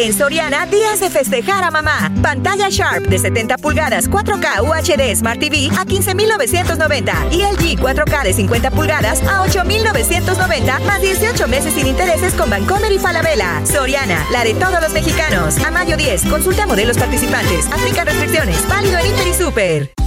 En Soriana, días de festejar a mamá. Pantalla Sharp de 70 pulgadas 4K UHD Smart TV a 15,990 y LG 4K de 50 pulgadas a 8,990 más 18 meses sin intereses con Bancomer y Falabella. Soriana, la de todos los mexicanos. A mayo 10, consulta modelos participantes. Aplica restricciones. Válido en Inter y Super.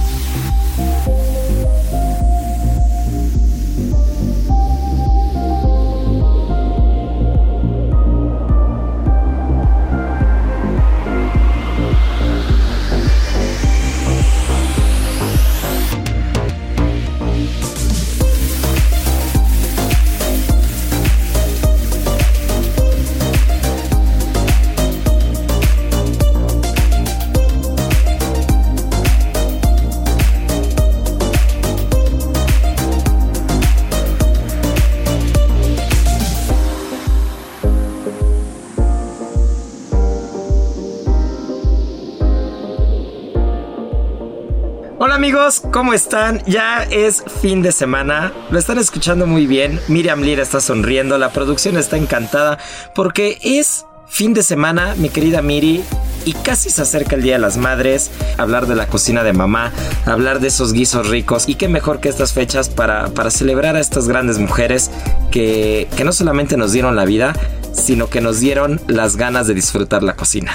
Amigos, ¿cómo están? Ya es fin de semana, lo están escuchando muy bien, Miriam Lira está sonriendo, la producción está encantada porque es fin de semana, mi querida Miri, y casi se acerca el Día de las Madres, hablar de la cocina de mamá, hablar de esos guisos ricos y qué mejor que estas fechas para, para celebrar a estas grandes mujeres que, que no solamente nos dieron la vida, sino que nos dieron las ganas de disfrutar la cocina.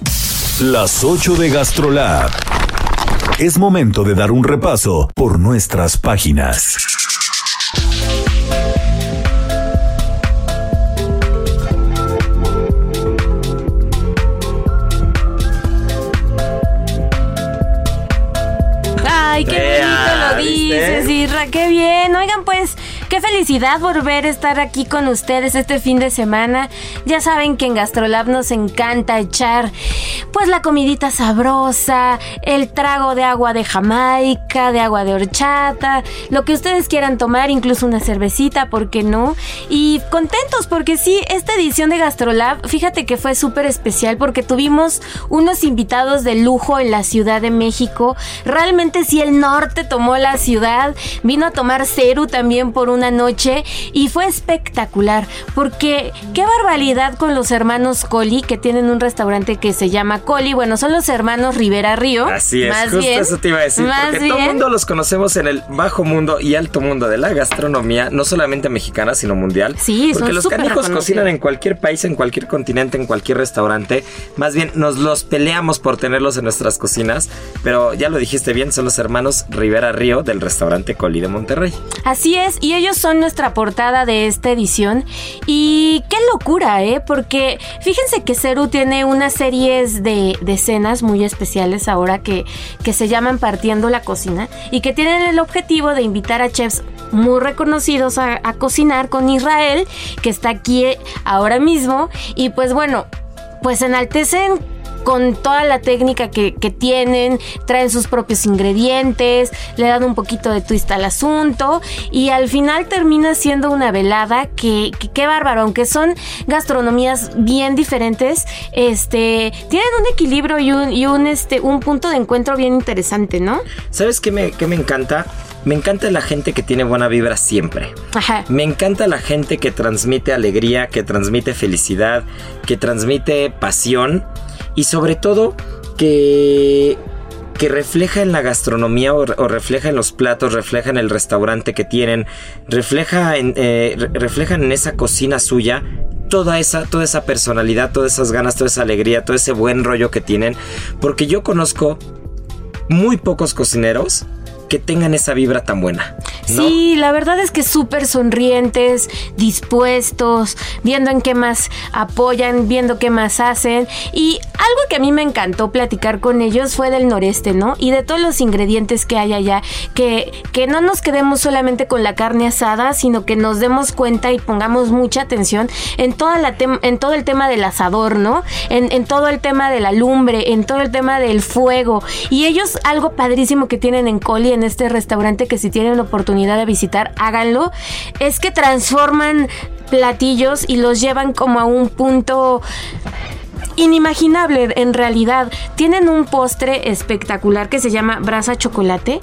Las 8 de GastroLab. Es momento de dar un repaso por nuestras páginas. Ay, qué bonito lo dices, Irra, qué bien. Oigan, pues, qué felicidad volver a estar aquí con ustedes este fin de semana. Ya saben que en Gastrolab nos encanta echar, pues, la comidita sabrosa, el trago de agua de Jamaica, de agua de horchata, lo que ustedes quieran tomar, incluso una cervecita, ¿por qué no? Y contentos porque sí, esta edición de Gastrolab, fíjate que fue súper especial porque tuvimos unos invitados de lujo en la Ciudad de México. Realmente sí, el norte tomó la ciudad, vino a tomar Ceru también por una noche y fue espectacular porque qué barbaridad con los hermanos Coli que tienen un restaurante que se llama Coli. Bueno, son los hermanos Rivera Río. Así es, más justo bien, eso te iba a decir, más porque todo el bien. mundo los conocemos en el bajo mundo y alto mundo de la gastronomía, no solamente mexicana, sino mundial. Sí, porque son los canijos cocinan en cualquier país, en cualquier continente, en cualquier restaurante. Más bien, nos los peleamos por tenerlos en nuestras cocinas, pero ya lo dijiste bien, son los hermanos Rivera Río del restaurante Coli de Monterrey. Así es, y ellos son nuestra portada de esta edición. Y qué locura, ¿eh? Porque fíjense que Ceru tiene unas series de, de escenas muy especiales ahora que, que se llaman Partiendo la Cocina y que tienen el objetivo de invitar a chefs muy reconocidos a, a cocinar con Israel, que está aquí ahora mismo. Y pues bueno, pues enaltecen con toda la técnica que, que tienen, traen sus propios ingredientes, le dan un poquito de twist al asunto y al final termina siendo una velada que, que qué bárbaro, aunque son gastronomías bien diferentes, este, tienen un equilibrio y un, y un, este, un punto de encuentro bien interesante, ¿no? ¿Sabes qué me, qué me encanta? Me encanta la gente que tiene buena vibra siempre. Ajá. Me encanta la gente que transmite alegría, que transmite felicidad, que transmite pasión y sobre todo que que refleja en la gastronomía o, refleja en los platos, refleja en el restaurante que tienen, refleja en, eh, reflejan en esa cocina suya toda esa, toda esa personalidad, todas esas ganas, toda esa alegría, todo ese buen rollo que tienen. Porque yo conozco muy pocos cocineros que tengan esa vibra tan buena. Sí, la verdad es que súper sonrientes, dispuestos, viendo en qué más apoyan, viendo qué más hacen. Y algo que a mí me encantó platicar con ellos fue del noreste, ¿no? Y de todos los ingredientes que hay allá, que, que no nos quedemos solamente con la carne asada, sino que nos demos cuenta y pongamos mucha atención en, toda la en todo el tema del asador, ¿no? En, en todo el tema de la lumbre, en todo el tema del fuego. Y ellos, algo padrísimo que tienen en Coli, en este restaurante, que si tienen la oportunidad de visitar, háganlo, es que transforman platillos y los llevan como a un punto inimaginable en realidad. Tienen un postre espectacular que se llama brasa chocolate,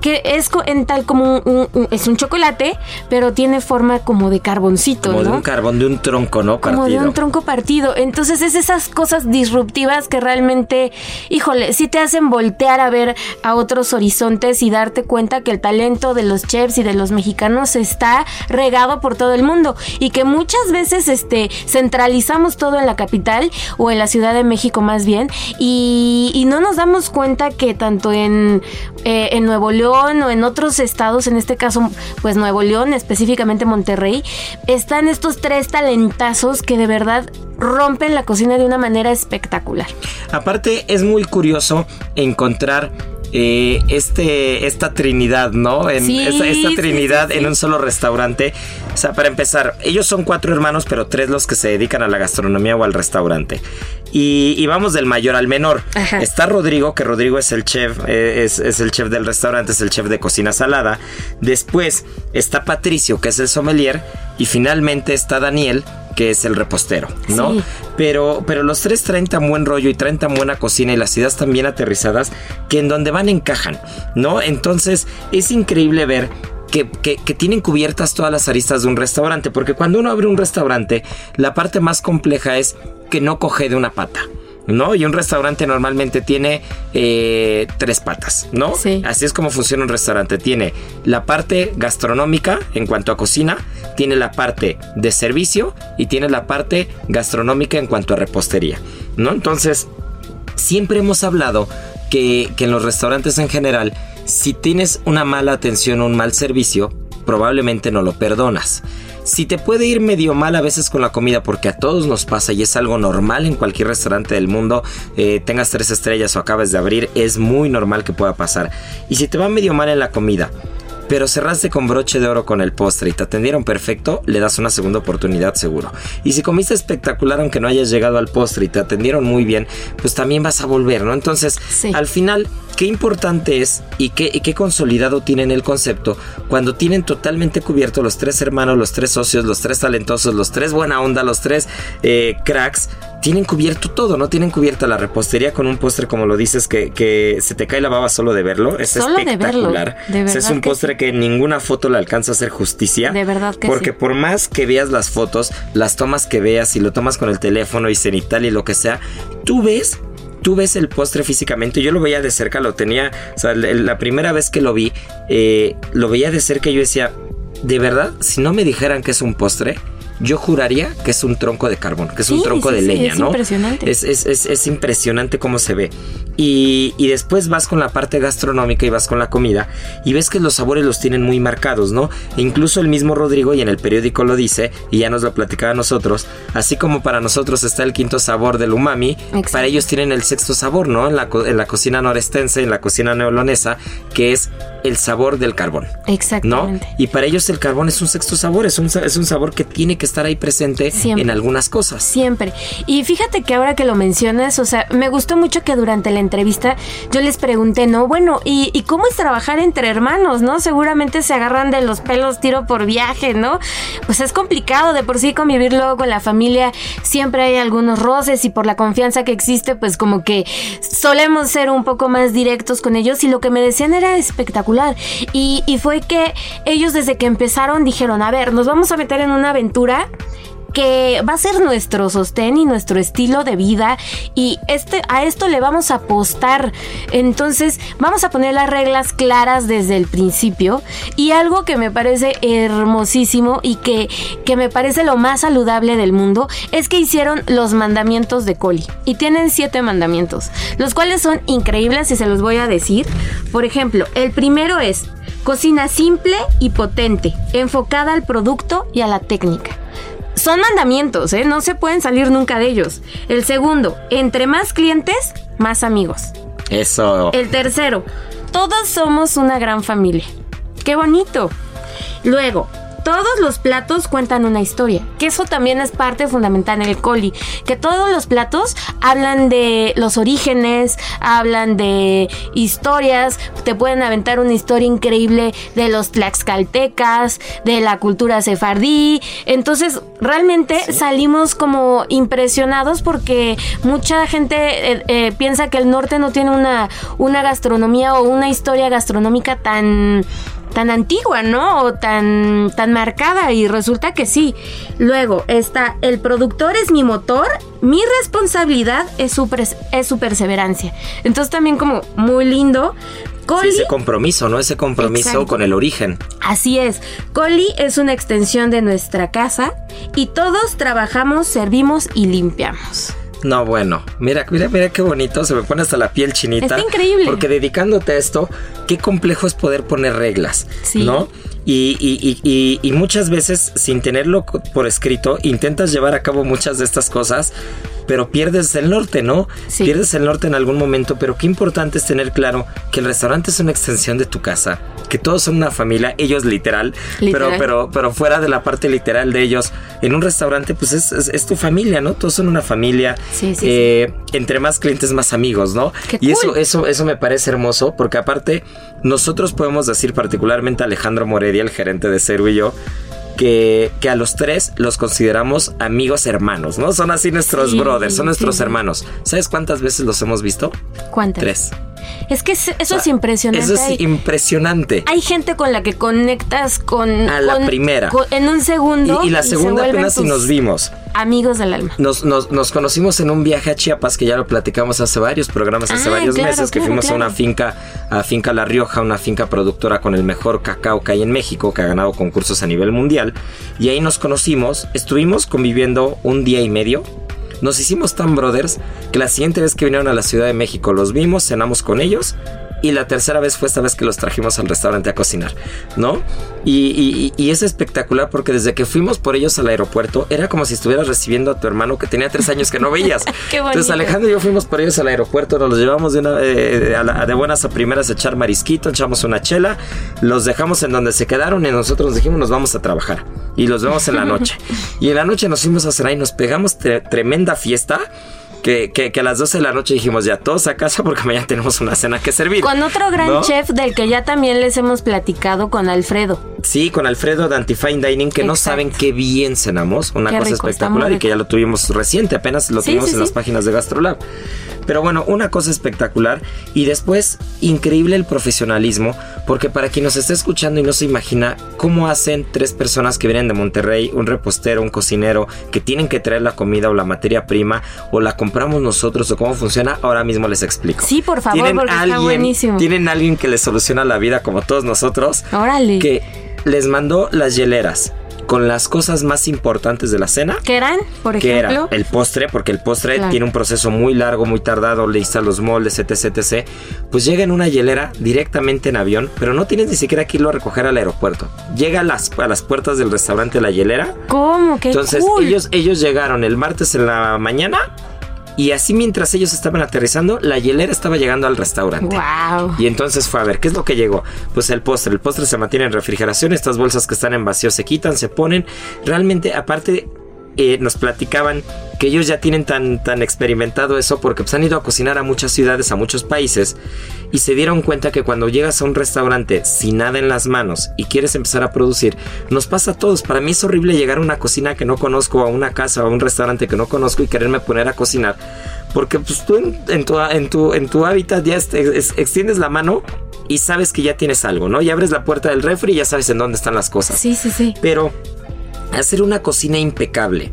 que es en tal como un, es un chocolate, pero tiene forma como de carboncito, como de un carbón de un tronco, ¿no? Partido. Como de un tronco partido. Entonces es esas cosas disruptivas que realmente, híjole, sí te hacen voltear a ver a otros horizontes y darte cuenta que el talento de los chefs y de los mexicanos está regado por todo el mundo y que muchas veces este centralizamos todo en la capital o en la Ciudad de México más bien, y, no nos damos cuenta que tanto en, eh, en Nuevo León o en otros estados, en este caso pues Nuevo León, específicamente Monterrey, están estos tres talentazos que de verdad rompen la cocina de una manera espectacular. Aparte es muy curioso encontrar eh, este, esta trinidad, ¿no? En, esta, trinidad en un solo restaurante. O sea, para empezar, ellos son cuatro hermanos, pero tres los que se dedican a la gastronomía o al restaurante. Y, vamos del mayor al menor. Está Rodrigo, que Rodrigo es el chef, eh, es, es, el chef del restaurante, es el chef de cocina salada. Después está Patricio, que es el sommelier. Y finalmente está Daniel, que es el repostero, ¿no? Pero, pero los tres traen tan buen rollo y traen tan buena cocina y las ideas tan bien aterrizadas que en donde van encajan, ¿no? Entonces es increíble ver que, que, que, tienen cubiertas todas las aristas de un restaurante, porque cuando uno abre un restaurante, la parte más compleja es que no coge de una pata. ¿no? Y un restaurante normalmente tiene eh, tres patas, ¿no? Sí. Así es como funciona un restaurante. Tiene la parte gastronómica en cuanto a cocina, tiene la parte de servicio y tiene la parte gastronómica en cuanto a repostería, ¿no? Entonces, siempre hemos hablado que, que en los restaurantes en general, si tienes una mala atención o un mal servicio, probablemente no lo perdonas. Si te puede ir medio mal a veces con la comida, porque a todos nos pasa y es algo normal en cualquier restaurante del mundo, eh, tengas tres estrellas o acabes de abrir, es muy normal que pueda pasar. Y si te va medio mal en la comida, pero cerraste con broche de oro con el postre y te atendieron perfecto, le das una segunda oportunidad seguro. Y si comiste espectacular aunque no hayas llegado al postre y te atendieron muy bien, pues también vas a volver, ¿no? Entonces, al final qué importante es y qué, qué consolidado tienen el concepto cuando tienen totalmente cubierto los tres hermanos, los tres socios, los tres talentosos, los tres buena onda, los tres eh, cracks. Tienen cubierto todo, ¿no? Tienen cubierta la repostería con un postre, como lo dices, que, se te cae la baba solo de verlo. Es espectacular. es un postre que ninguna foto le alcanza a hacer justicia. De verdad que Porque por más que veas las fotos, las tomas que veas, y lo tomas con el teléfono y cenital y lo que sea, tú ves tú ves el postre físicamente, yo lo veía de cerca, lo tenía, o sea, la primera vez que lo vi, eh, lo veía de cerca y yo decía, de verdad, si no me dijeran que es un postre, yo juraría que es un tronco de carbón, que es un tronco de leña, es ¿no? Impresionante. Es, es, es, impresionante cómo se ve. Y, y, después vas con la parte gastronómica y vas con la comida y ves que los sabores los tienen muy marcados, ¿no? E incluso el mismo Rodrigo, y en el periódico lo dice, y ya nos lo platicaba a nosotros, así como para nosotros está el quinto sabor del umami, para ellos tienen el sexto sabor, ¿no? En la, en la cocina norestense, en la cocina neolonesa, que es el sabor del carbón. Exactamente. ¿no? Y para ellos el carbón es un sexto sabor, es un, es un sabor que tiene que estar ahí presente en algunas cosas. Siempre. Y fíjate que ahora que lo mencionas, o sea, me gustó mucho que durante la entrevista yo les pregunté, ¿no? Bueno, ¿y, y cómo es trabajar entre hermanos, no? Seguramente se agarran de los pelos tiro por viaje, ¿no? Pues es complicado de por sí convivir luego con la familia, siempre hay algunos roces y por la confianza que existe, pues como que solemos ser un poco más directos con ellos y lo que me decían era espectacular. Y, y fue que ellos desde que empezaron dijeron, a ver, nos vamos a meter en una aventura que va a ser nuestro sostén y nuestro estilo de vida y este a esto le vamos a apostar. Entonces, vamos a poner las reglas claras desde el principio y algo que me parece hermosísimo y que, que me parece lo más saludable del mundo es que hicieron los mandamientos de Coli y tienen siete mandamientos, los cuales son increíbles y se los voy a decir. Por ejemplo, el primero es cocina simple y potente, enfocada al producto y a la técnica. Son mandamientos, ¿eh? no se pueden salir nunca de ellos. El segundo, entre más clientes, más amigos. Eso. El tercero, todos somos una gran familia. ¡Qué bonito! Luego, todos los platos cuentan una historia, que eso también es parte fundamental en el coli, que todos los platos hablan de los orígenes, hablan de historias, te pueden aventar una historia increíble de los tlaxcaltecas, de la cultura sefardí, entonces realmente salimos como impresionados porque mucha gente eh, eh, piensa que el norte no tiene una, una gastronomía o una historia gastronómica tan tan antigua, ¿no? O tan, tan marcada y resulta que sí. Luego está, el productor es mi motor, mi responsabilidad es su, es su perseverancia. Entonces también como muy lindo. Coli, ese compromiso, ¿no? Ese compromiso con el origen. Así es. Coli es una extensión de nuestra casa y todos trabajamos, servimos y limpiamos. No, bueno, mira, mira, mira qué bonito, se me pone hasta la piel chinita. Es increíble. Porque dedicándote a esto, qué complejo es poder poner reglas, ¿no? Y, y, y, muchas veces, sin tenerlo por escrito, intentas llevar a cabo muchas de estas cosas, pero pierdes el norte, ¿no? Pierdes el norte en algún momento, pero qué importante es tener claro que el restaurante es una extensión de tu casa, que todos son una familia, ellos literal, Pero, pero, pero fuera de la parte literal de ellos, en un restaurante, pues es, es, tu familia, ¿no? Todos son una familia. Sí, eh, entre más clientes, más amigos, ¿no? y eso, eso, eso me parece hermoso, porque aparte, nosotros podemos decir, particularmente Alejandro El gerente de Ceru y yo, que, que, a los tres los consideramos amigos hermanos, ¿no? Son así nuestros brothers, son nuestros hermanos. ¿Sabes cuántas veces los hemos visto? ¿Cuántas? Tres. Es que eso es impresionante. Eso es impresionante. Hay gente con la que conectas con... A la primera. en un segundo. Y, la segunda apenas si nos vimos. Amigos del alma. Nos, nos, conocimos en un viaje a Chiapas que ya lo platicamos hace varios programas, hace ah, varios meses, que fuimos a una finca, a Finca La Rioja, una finca productora con el mejor cacao que hay en México, que ha ganado concursos a nivel mundial. Y ahí nos conocimos, estuvimos conviviendo un día y medio nos hicimos tan brothers que la siguiente vez que vinieron a la Ciudad de México los vimos, cenamos con ellos y la tercera vez fue esta vez que los trajimos al restaurante a cocinar, ¿no? Y, es espectacular porque desde que fuimos por ellos al aeropuerto era como si estuvieras recibiendo a tu hermano que tenía tres años que no veías. Entonces Alejandro y yo fuimos por ellos al aeropuerto, nos los llevamos de, una, eh, de buenas a primeras a echar marisquito, echamos una chela, los dejamos en donde se quedaron y nosotros nos dijimos nos vamos a trabajar y los vemos en la noche. y en la noche nos fuimos a cenar y nos pegamos tremenda fiesta que, que, a las 12 de la noche dijimos ya todos a casa porque mañana tenemos una cena que servir. Con otro gran chef del que ya también les hemos platicado con Alfredo. Sí, con Alfredo de Antifine Dining, que no saben qué bien cenamos, una cosa espectacular y que ya lo tuvimos reciente, apenas lo tuvimos en las páginas de Gastrolab. Pero bueno, una cosa espectacular y después increíble el profesionalismo, porque para quien nos está escuchando y no se imagina cómo hacen tres personas que vienen de Monterrey, un repostero, un cocinero, que tienen que traer la comida o la materia prima o la compramos nosotros o cómo funciona, ahora mismo les explico. Sí, por favor, porque está buenísimo. Tienen alguien que les soluciona la vida como todos nosotros. Órale. Que les mandó las hieleras con las cosas más importantes de la cena. ¿Qué eran, por ejemplo? Que era el postre, porque el postre tiene un proceso muy largo, muy tardado, le instala los moldes, etc, etc. Pues llega en una hielera directamente en avión, pero no tienes ni siquiera que irlo a recoger al aeropuerto. Llega a las, a las puertas del restaurante la hielera. ¿Cómo? ¿Qué Entonces ellos, ellos llegaron el martes en la mañana y así mientras ellos estaban aterrizando, la hielera estaba llegando al restaurante. Wow. Y entonces fue a ver, ¿qué es lo que llegó? Pues el postre. El postre se mantiene en refrigeración. Estas bolsas que están en vacío se quitan, se ponen. Realmente, aparte, eh, nos platicaban que ellos ya tienen tan, tan experimentado eso porque pues, han ido a cocinar a muchas ciudades, a muchos países y se dieron cuenta que cuando llegas a un restaurante sin nada en las manos y quieres empezar a producir, nos pasa a todos. Para mí es horrible llegar a una cocina que no conozco, a una casa o a un restaurante que no conozco y quererme poner a cocinar porque pues tú en, tu, en, tu, en tu hábitat ya extiendes la mano y sabes que ya tienes algo, ¿no? Y abres la puerta del refri y ya sabes en dónde están las cosas. Sí, sí, sí. Pero hacer una cocina impecable,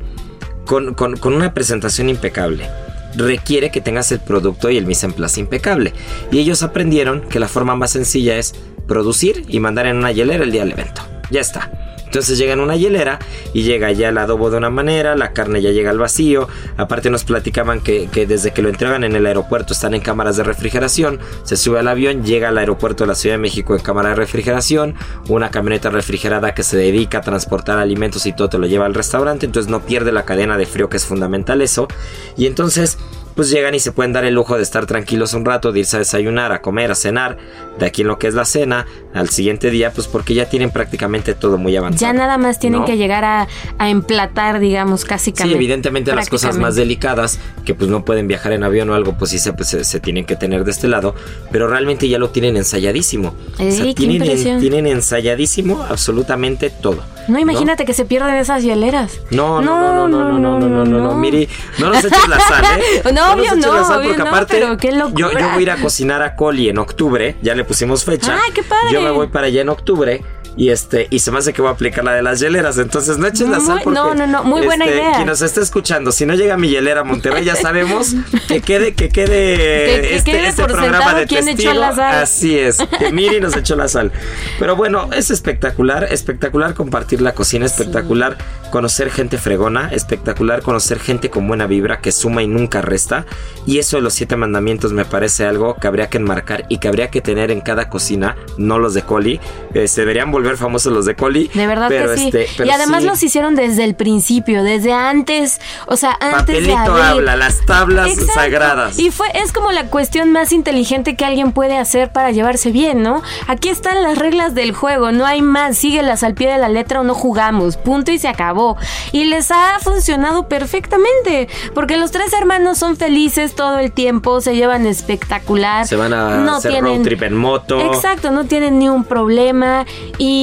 con, con- una presentación impecable, requiere que tengas el producto y el mise en place impecable. Y ellos aprendieron que la forma más sencilla es producir y mandar en una hielera el día del evento. Ya está. Entonces llega en una hielera y llega ya el adobo de una manera, la carne ya llega al vacío. Aparte nos platicaban que, que desde que lo entregan en el aeropuerto están en cámaras de refrigeración. Se sube al avión, llega al aeropuerto de la Ciudad de México en cámara de refrigeración. Una camioneta refrigerada que se dedica a transportar alimentos y todo te lo lleva al restaurante. Entonces no pierde la cadena de frío que es fundamental eso. Y entonces pues llegan y se pueden dar el lujo de estar tranquilos un rato, de irse a desayunar, a comer, a cenar, de aquí en lo que es la cena, al siguiente día, pues porque ya tienen prácticamente todo muy avanzado. Ya nada más tienen ¿no? que llegar a, a emplatar, digamos, casi Sí, evidentemente las cosas más delicadas, que pues no pueden viajar en avión o algo, pues sí se, pues, se, se tienen que tener de este lado, pero realmente ya lo tienen ensayadísimo. Ey, qué tienen, impresión. tienen ensayadísimo absolutamente todo. No, imagínate que se pierden esas hieleras. No, no, no, no, no, no, no, no, no, no, Miri, no nos eches la sal, ¿eh? No, nos obvio no, la sal obvio porque no, aparte pero qué locura. Yo, yo voy a ir a cocinar a Coli en octubre, ya le pusimos fecha. ¡Ay, qué padre! Yo me voy para allá en octubre. Y este, y se me hace que voy a aplicar la de las hieleras. Entonces no eches la sal porque. no, no, no, muy buena este, idea. Quien nos esté escuchando, si no llega mi hielera a Monterrey, ya sabemos que quede, que quede Que- que este, quede este programa de quién echó testigo. la sal. Así es, que Miri nos echó la sal. Pero bueno, es espectacular, espectacular compartir la cocina, espectacular conocer gente fregona, espectacular conocer gente con buena vibra que suma y nunca resta. Y eso de los siete mandamientos me parece algo que habría que enmarcar y que habría que tener en cada cocina, no los de Coli. Eh, se deberían volver famosos los de Coli. De verdad pero que sí. este, pero y además sí, los hicieron desde el principio, desde antes, o sea, antes de Papelito abrir. habla, las tablas Exacto. sagradas. Y fue es como la cuestión más inteligente que alguien puede hacer para llevarse bien, ¿no? Aquí están las reglas del juego, no hay más, síguelas al pie de la letra o no jugamos, punto y se acabó. Y les ha funcionado perfectamente, porque los tres hermanos son felices todo el tiempo, se llevan espectacular. Se van a no hacer tienen road trip en moto. Exacto, no tienen ni un problema y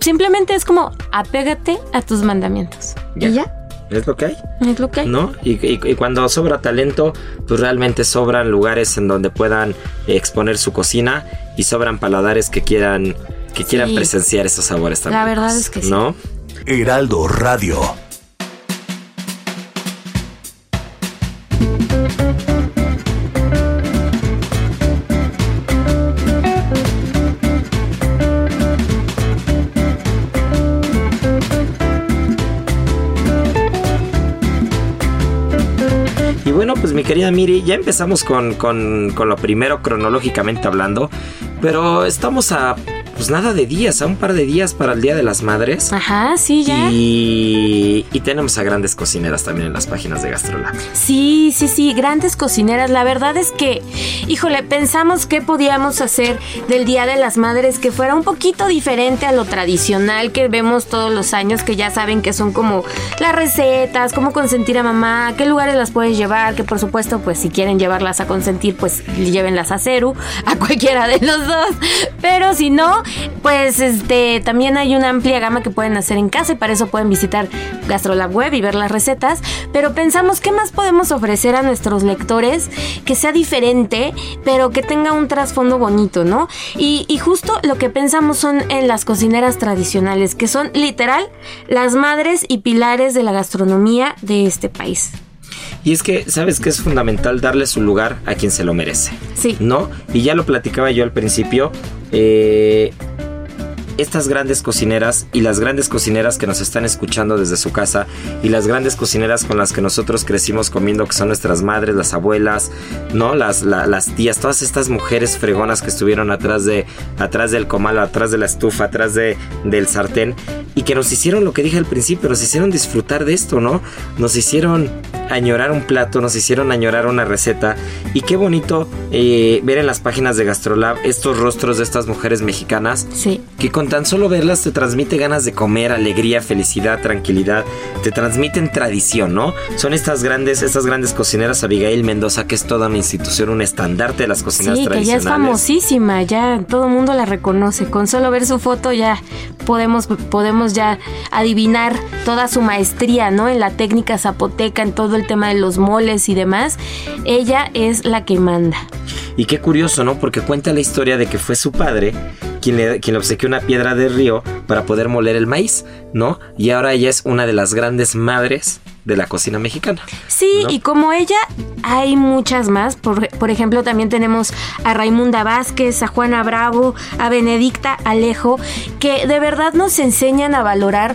simplemente es como apégate a tus mandamientos. Ya. Y ya, Es lo que hay. es lo que hay. ¿no? Y, y- y cuando sobra talento, pues realmente sobran lugares en donde puedan exponer su cocina y sobran paladares que quieran que quieran Sí. presenciar esos sabores también. La verdad es que sí. ¿No? Heraldo Radio. Querida Miri, ya empezamos con, con, con lo primero cronológicamente hablando, pero estamos a pues nada de días, a un par de días para el Día de las Madres. Ajá, sí, ya. Y, y tenemos a grandes cocineras también en las páginas de Gastrolab. Sí, sí, sí, grandes cocineras. La verdad es que, híjole, pensamos que podíamos hacer del Día de las Madres que fuera un poquito diferente a lo tradicional que vemos todos los años, que ya saben que son como las recetas, cómo consentir a mamá, qué lugares las puedes llevar, que por supuesto, pues si quieren llevarlas a consentir, pues llévenlas a Ceru, a cualquiera de los dos. Pero si no, pues este también hay una amplia gama que pueden hacer en casa y para eso pueden visitar Gastrolab Web y ver las recetas. Pero pensamos, ¿qué más podemos ofrecer a nuestros lectores que sea diferente, pero que tenga un trasfondo bonito, ¿no? Y, y justo lo que pensamos son en las cocineras tradicionales, que son literal las madres y pilares de la gastronomía de este país. Y es que, ¿sabes que es fundamental darle su lugar a quien se lo merece? Sí. ¿No? Y ya lo platicaba yo al principio. Eh, estas grandes cocineras y las grandes cocineras que nos están escuchando desde su casa y las grandes cocineras con las que nosotros crecimos comiendo, que son nuestras madres, las abuelas, ¿no? Las, la- las tías, todas estas mujeres fregonas que estuvieron atrás de atrás del comal, atrás de la estufa, atrás de, del sartén y que nos hicieron lo que dije al principio, nos hicieron disfrutar de esto, ¿no? Nos hicieron añorar un plato, nos hicieron añorar una receta y qué bonito eh, ver en las páginas de Gastrolab estos rostros de estas mujeres mexicanas Sí. que con tan solo verlas te transmite ganas de comer, alegría, felicidad, tranquilidad, te transmiten tradición, ¿no? Son estas grandes, estas grandes cocineras, Abigail Mendoza, que es toda una institución, un estandarte de las cocineras Sí, que ya es tradicionales. famosísima, ya todo el mundo la reconoce. Con solo ver su foto ya podemos, podemos ya adivinar toda su maestría, ¿no? En la técnica zapoteca, en todo el tema de los moles y demás. Ella es la que manda. Y qué curioso, ¿no? Porque cuenta la historia de que fue su padre quien le, quien le obsequió una piedra de río para poder moler el maíz, ¿no? Y ahora ella es una de las grandes madres de la cocina mexicana. Sí, y como ella hay muchas más. Por, por, ejemplo, también tenemos a Raimunda Vázquez, a Juana Bravo, a Benedicta Alejo, que de verdad nos enseñan a valorar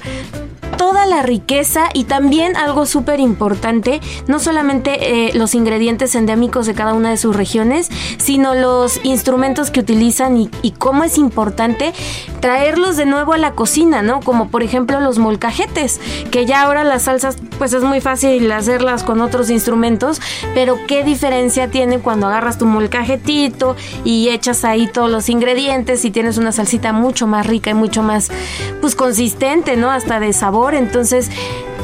toda la riqueza y también algo súper importante, no solamente eh, los ingredientes endémicos de cada una de sus regiones, sino los instrumentos que utilizan y, y, cómo es importante traerlos de nuevo a la cocina, ¿no? Como por ejemplo los molcajetes, que ya ahora las salsas pues es muy fácil hacerlas con otros instrumentos, pero qué diferencia tiene cuando agarras tu molcajetito y echas ahí todos los ingredientes y tienes una salsita mucho más rica y mucho más pues consistente, ¿no? Hasta de sabor entonces,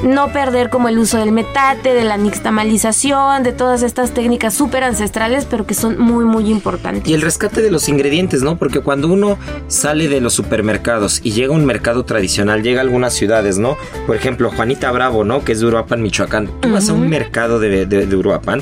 no perder como el uso del metate, de la nixtamalización, de todas estas técnicas súper ancestrales, pero que son muy, muy importantes. Y el rescate de los ingredientes, ¿no? Porque cuando uno sale de los supermercados y llega a un mercado tradicional, llega a algunas ciudades, ¿no? Por ejemplo, Juanita Bravo, ¿no? Que es de Uruapan, Michoacán. Tú vas a un mercado de, de, de Uruapan,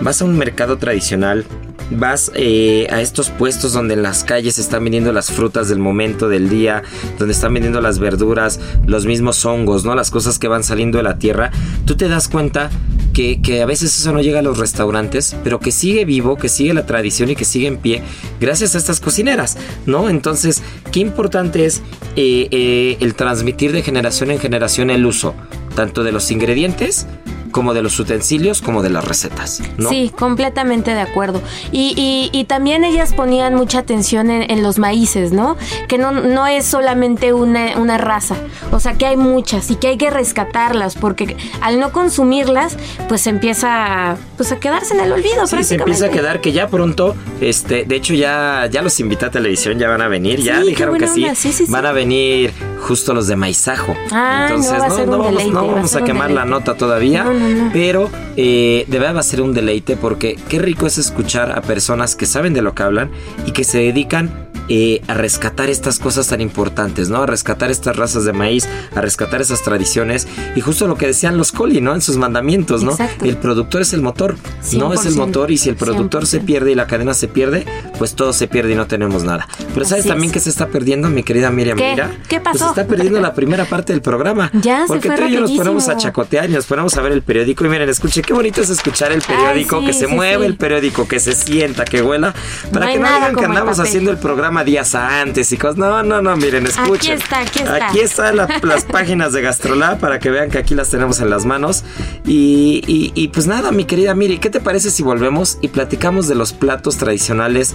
vas a un mercado tradicional vas eh, a estos puestos donde en las calles están vendiendo las frutas del momento del día, donde están vendiendo las verduras, los mismos hongos, ¿no? Las cosas que van saliendo de la tierra, tú te das cuenta que, que, a veces eso no llega a los restaurantes, pero que sigue vivo, que sigue la tradición y que sigue en pie gracias a estas cocineras, ¿no? Entonces, qué importante es eh, eh, el transmitir de generación en generación el uso, tanto de los ingredientes, como de los utensilios como de las recetas. ¿no? Sí, completamente de acuerdo. Y, y, y también ellas ponían mucha atención en, en, los maíces, ¿no? Que no, no es solamente una, una, raza, o sea que hay muchas y que hay que rescatarlas porque al no consumirlas, pues empieza pues, a quedarse en el olvido. Sí, se empieza a quedar que ya pronto, este, de hecho ya, ya los invité a televisión, ya van a venir, ya dijeron que sí, sí, sí, van a venir justo los de maizajo. Ah, Entonces no, deleite, vamos, no a quemar la nota todavía, pero eh, de verdad va a ser un deleite porque qué rico es escuchar a personas que saben de lo que hablan y que se dedican eh, a rescatar estas cosas tan importantes, ¿no? A rescatar estas razas de maíz, a rescatar esas tradiciones y justo lo que decían los Coli, ¿no? En sus mandamientos, ¿no? Exacto. El productor es el motor, no es el 100%, motor y si el productor se 100%. pierde y la cadena se pierde, pues todo se pierde y no tenemos nada. Pero ¿sabes Así también es. que se está perdiendo, mi querida Miriam ¿Qué? Mira? ¿Qué Pues se pasó? está perdiendo la primera parte del programa. Ya, se Porque fue tú y yo nos ponemos a chacotear y nos ponemos a ver el periódico y miren, escuche, qué bonito es escuchar el periódico, Ay, que se sí, mueve sí. el periódico, que se sienta, que huela, para No que no digan que andamos haciendo el programa días antes y cosas. No, no, no, miren, escuchen. está, aquí está. Aquí están la- las páginas de Gastrolab para que vean que aquí las tenemos en las manos. Y, y- y pues nada, mi querida Miri, ¿qué te parece si volvemos y platicamos de los platos tradicionales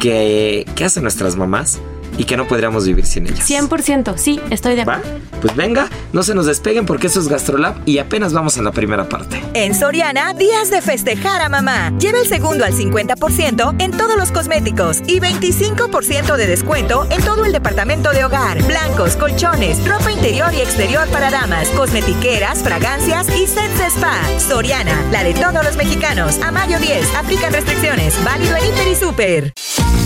que, que hacen nuestras mamás y que no podríamos vivir sin ellas? 100%, sí, estoy de ¿Va? acuerdo. Pues venga, no se nos despeguen porque eso es Gastrolab y apenas vamos en la primera parte. En Soriana, días de festejar a mamá. Lleva el segundo al 50% en todos los cosméticos y 25% de descuento en todo el departamento de hogar. Blancos, colchones, ropa interior y exterior para damas, cosmetiqueras, fragancias y sets de spa. Soriana, la de todos los mexicanos. A mayo 10, aplican restricciones. Válido en Hiper y Super.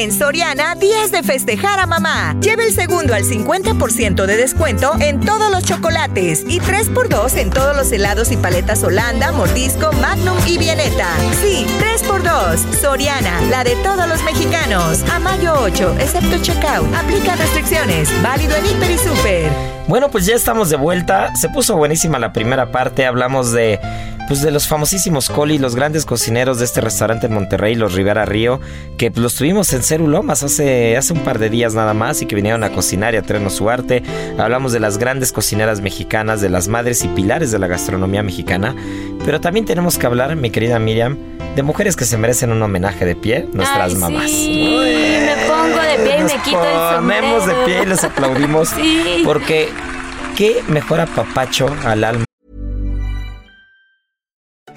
En Soriana, días de festejar a mamá. Lleva el segundo al 50% de descuento en todos los chocolates y 3x2 en todos los helados y paletas Holanda, Mordisco, Magnum y Violeta. Sí, 3x2. Soriana, la de todos los mexicanos. A mayo 8, excepto checkout. Aplica restricciones. Válido en Hiper y Super. Bueno, pues ya estamos de vuelta. Se puso buenísima la primera parte. Hablamos de pues de los famosísimos Coli, los grandes cocineros de este restaurante en Monterrey, los Rivera Río, que pues, los tuvimos en Cerulomas hace, hace un par de días nada más y que vinieron a cocinar y a traernos su arte. Hablamos de las grandes cocineras mexicanas, de las madres y pilares de la gastronomía mexicana. Pero también tenemos que hablar, mi querida Miriam, de mujeres que se merecen un homenaje de pie, nuestras Ay, mamás. sí, me pongo de pie y Nos me quito el ponemos de sombrero. pie y les aplaudimos. Sí. Porque qué mejor apapacho al alma.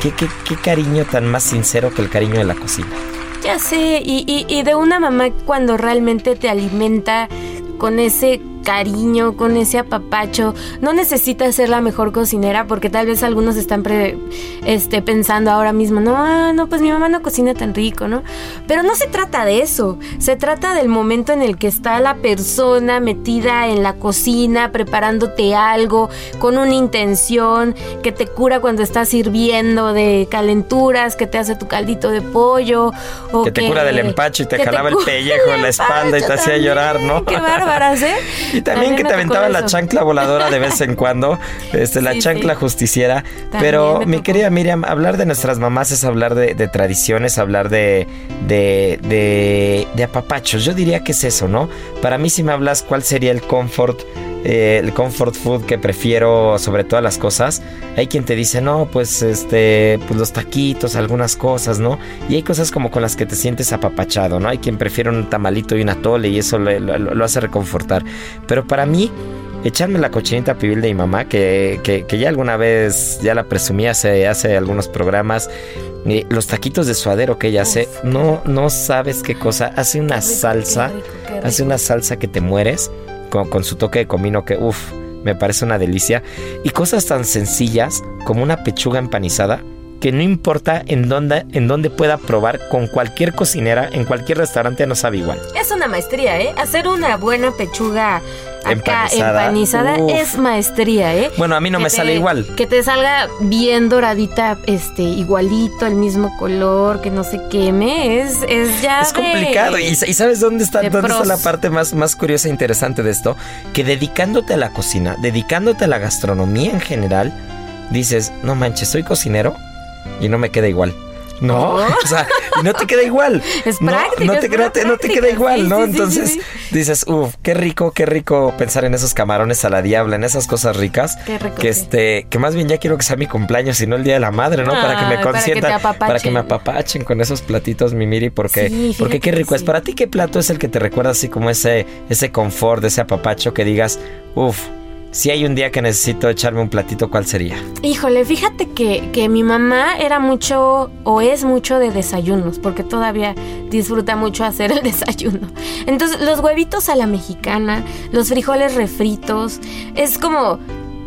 ¿qué, qué, qué cariño tan más sincero que el cariño de la cocina. Ya sé, y, y, y de una mamá cuando realmente te alimenta con ese cariño, con ese apapacho. No necesitas ser la mejor cocinera porque tal vez algunos están pre- este, pensando ahora mismo, no, ah, no, pues mi mamá no cocina tan rico, ¿no? Pero no se trata de eso, se trata del momento en el que está la persona metida en la cocina, preparándote algo, con una intención, que te cura cuando estás sirviendo de calenturas, que te hace tu caldito de pollo. O Que te cura del empacho y te jalaba el pellejo en la espalda y te hacía llorar. ¿no? Qué bárbaras, ¿eh? Y también que te aventaba la chancla voladora de vez en cuando, este, la Sí, chancla sí. justiciera. También Pero mi querida Miriam, hablar de nuestras mamás es hablar de, de tradiciones, hablar de, de, de, de apapachos. Yo diría que es eso, ¿no? Para mí si me hablas cuál sería el comfort, eh, el comfort food que prefiero sobre todas las cosas, hay quien te dice, no, pues este, pues los taquitos, algunas cosas, ¿no? Y hay cosas como con las que te sientes apapachado, ¿no? Hay quien prefiere un tamalito y un atole y eso lo, lo hace reconfortar. Pero para mí, echarme la cochinita pibil de mi mamá, que, que- que ya alguna vez ya la presumí hace, hace algunos programas, eh, los taquitos de suadero que ella hace, no, no sabes qué cosa, hace una Qué rico, salsa, qué rico, qué hace una salsa que te mueres, con, su toque de comino que, uff, me parece una delicia, y cosas tan sencillas como una pechuga empanizada, que no importa en dónde, en dónde pueda probar con cualquier cocinera, en cualquier restaurante no sabe igual. Es una maestría, ¿eh? Hacer una buena pechuga acá Empanizada. es maestría, ¿eh? Bueno, a mí no Que me te- sale igual. Que te salga bien doradita, este, igualito, el mismo color, que no se queme, es, es ya Es de- complicado. ¿Y, y sabes dónde está, de dónde está la parte más, más curiosa e interesante de esto? Que dedicándote a la cocina, dedicándote a la gastronomía en general, dices, no manches, soy cocinero y no me queda igual. No, o sea, y no te queda igual. Es no, práctica, no es te, pura no te- no te queda igual, sí, ¿no? sí, Entonces sí, dices, uff, qué rico, qué rico pensar en esos camarones a la diabla, en esas cosas ricas. Qué rico, que este, que más bien ya quiero que sea mi cumpleaños y no el día de la madre, ¿no? para que me consientan, para que me apapachen. con esos platitos, mi Miri, porque, porque qué rico es. Para ti, ¿qué plato es el que te recuerda así como ese, ese confort, ese apapacho que digas, uff, si hay un día que necesito echarme un platito, ¿cuál sería? Híjole, fíjate que, que mi mamá era mucho o es mucho de desayunos, porque todavía disfruta mucho hacer el desayuno. Entonces, los huevitos a la mexicana, los frijoles refritos, es como...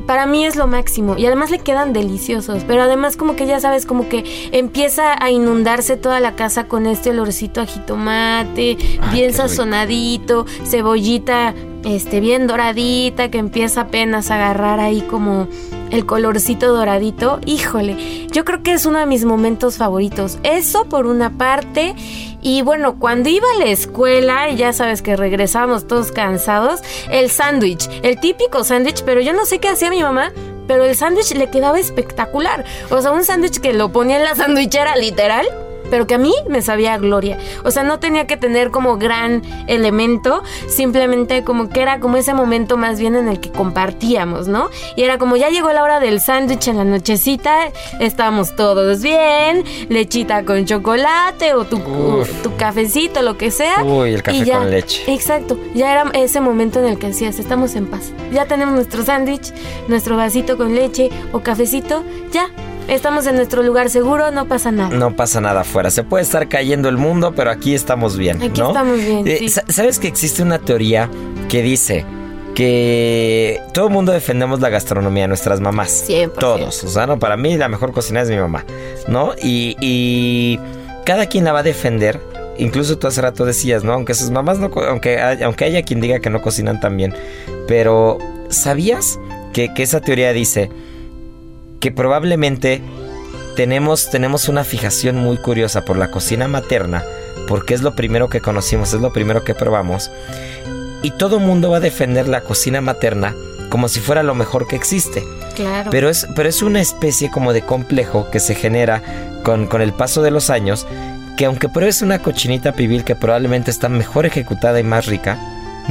Para mí es lo máximo y además le quedan deliciosos, pero además como que ya sabes, como que empieza a inundarse toda la casa con este olorcito a jitomate, Ay, bien rico. sazonadito, cebollita este bien doradita que empieza apenas a agarrar ahí como el colorcito doradito. Híjole, yo creo que es uno de mis momentos favoritos. Eso por una parte. Y bueno, cuando iba a la escuela, ya sabes que regresábamos todos cansados, el sándwich, el típico sándwich, pero yo no sé qué hacía mi mamá. Pero el sándwich le quedaba espectacular. O sea, un sándwich que lo ponía en la sandwichera literal pero que a mí me sabía a gloria. O sea, no tenía que tener como gran elemento, simplemente como que era como ese momento más bien en el que compartíamos, ¿no? Y era como ya llegó la hora del sándwich en la nochecita, estábamos todos bien, lechita con chocolate o tu, Uf. tu cafecito, lo que sea. Uy, el café y ya- con leche. Exacto, ya era ese momento en el que decías, estamos en paz. Ya tenemos nuestro sándwich, nuestro vasito con leche o cafecito, ya. Estamos en nuestro lugar seguro, no pasa nada. No pasa nada afuera. Se puede estar cayendo el mundo, pero aquí estamos bien. Aquí ¿no? estamos bien, Eh, sí. ¿Sabes que existe una teoría que dice que todo el mundo defendemos la gastronomía de nuestras mamás? 100%. Todos. O sea, no, para mí la mejor cocina es mi mamá, ¿no? Y, y cada quien la va a defender. Incluso tú hace rato decías, ¿no? Aunque sus mamás no, aunque, aunque haya quien diga que no cocinan tan bien. Pero, ¿sabías que, que esa teoría dice que probablemente tenemos, tenemos una fijación muy curiosa por la cocina materna, porque es lo primero que conocimos, es lo primero que probamos, y todo mundo va a defender la cocina materna como si fuera lo mejor que existe. Claro. Pero es, pero es una especie como de complejo que se genera con, con el paso de los años, que aunque pruebes una cochinita pibil que probablemente está mejor ejecutada y más rica,